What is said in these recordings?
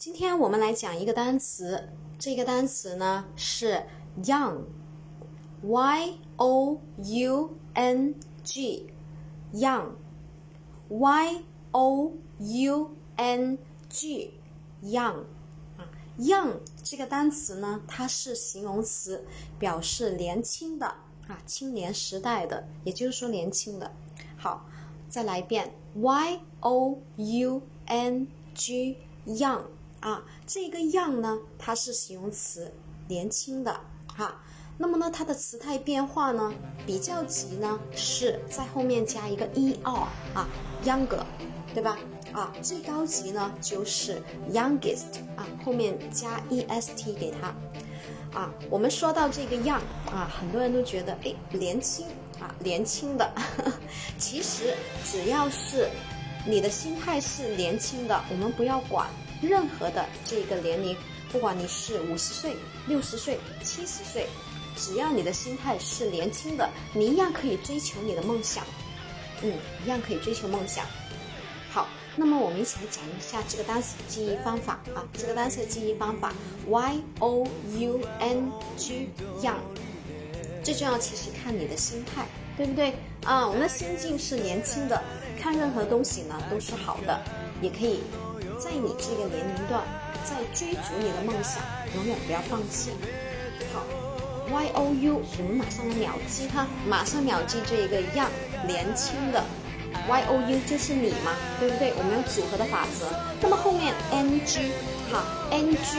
今天我们来讲一个单词，这个单词呢是 young，y o u n g，young，y o u n g，young 啊。young 这个单词呢，它是形容词，表示年轻的啊，青年时代的，也就是说年轻的。好，再来一遍，y o u n g，young 啊，这个 young 呢，它是形容词，年轻的哈。那么呢，它的词态变化呢，比较级呢是在后面加一个 e r 啊，younger，对吧？啊，最高级呢就是 youngest 啊，后面加 e s t 给它。啊，我们说到这个 young 啊，很多人都觉得哎年轻啊，年轻的。其实只要是你的心态是年轻的，我们不要管任何的这个年龄，不管你是五十岁、六十岁、七十岁，只要你的心态是年轻的，你一样可以追求你的梦想。嗯，一样可以追求梦想。好。那么我们一起来讲一下这个单词的记忆方法啊，这个单词的记忆方法，y o u n g young，最重要其实看你的心态，对不对啊？我们的心境是年轻的，看任何东西呢都是好的，也可以在你这个年龄段在追逐你的梦想，永远不要放弃。好，y o u，我们马上来秒记它，马上秒记这一个 young，年轻的。y o u 就是你嘛，对不对？我们有组合的法则。那么后面 n g 好 n g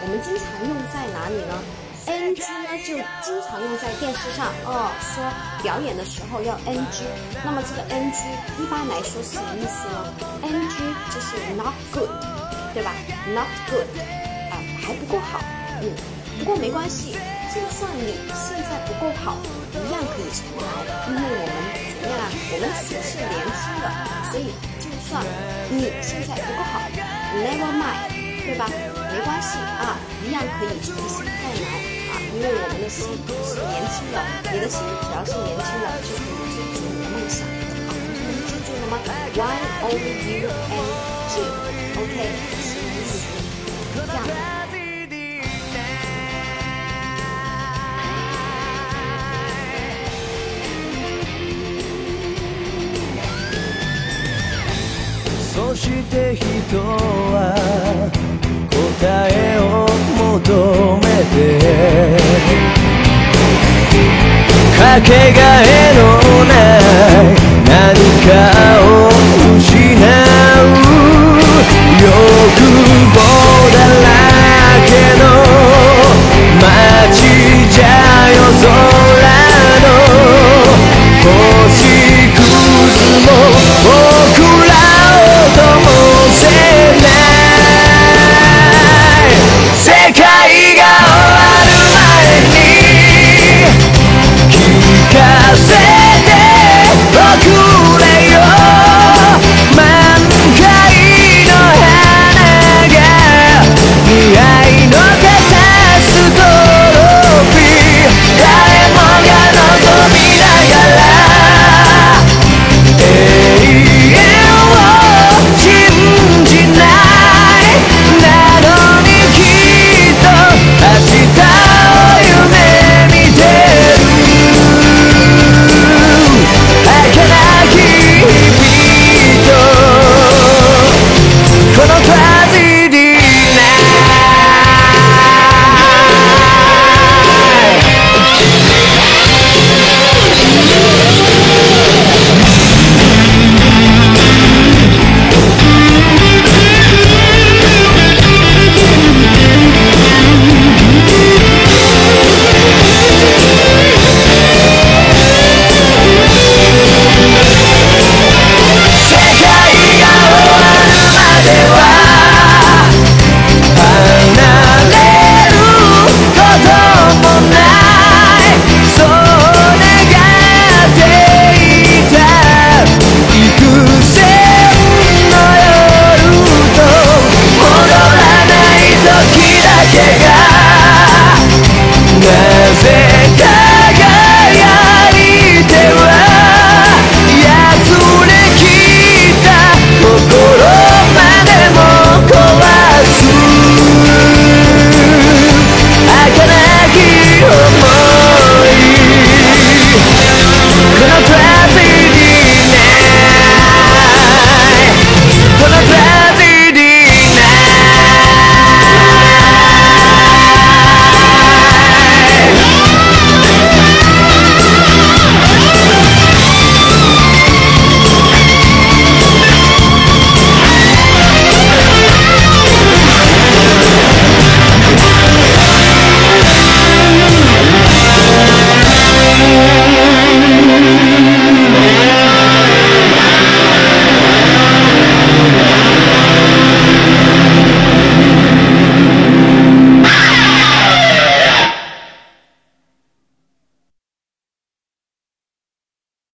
我们经常用在哪里呢？n g 呢就经常用在电视上哦，说表演的时候要 n g。那么这个 n g 一般来说是什么意思呢？n g 就是 not good，对吧？not good 啊，还不够好。嗯，不过没关系，就算你现在不够好，一样可以重来，因为我们。怎么样啊？我们是是年轻的，所以就算你现在不够好，never mind，对吧？没关系啊，一样可以重新再来，因为我们的心是年轻的，你的心只要是年轻的，就可以追逐你的梦想。好，同学们记住了吗？Y O U N G，OK，形容词，这样。そして人は けがえのない何かを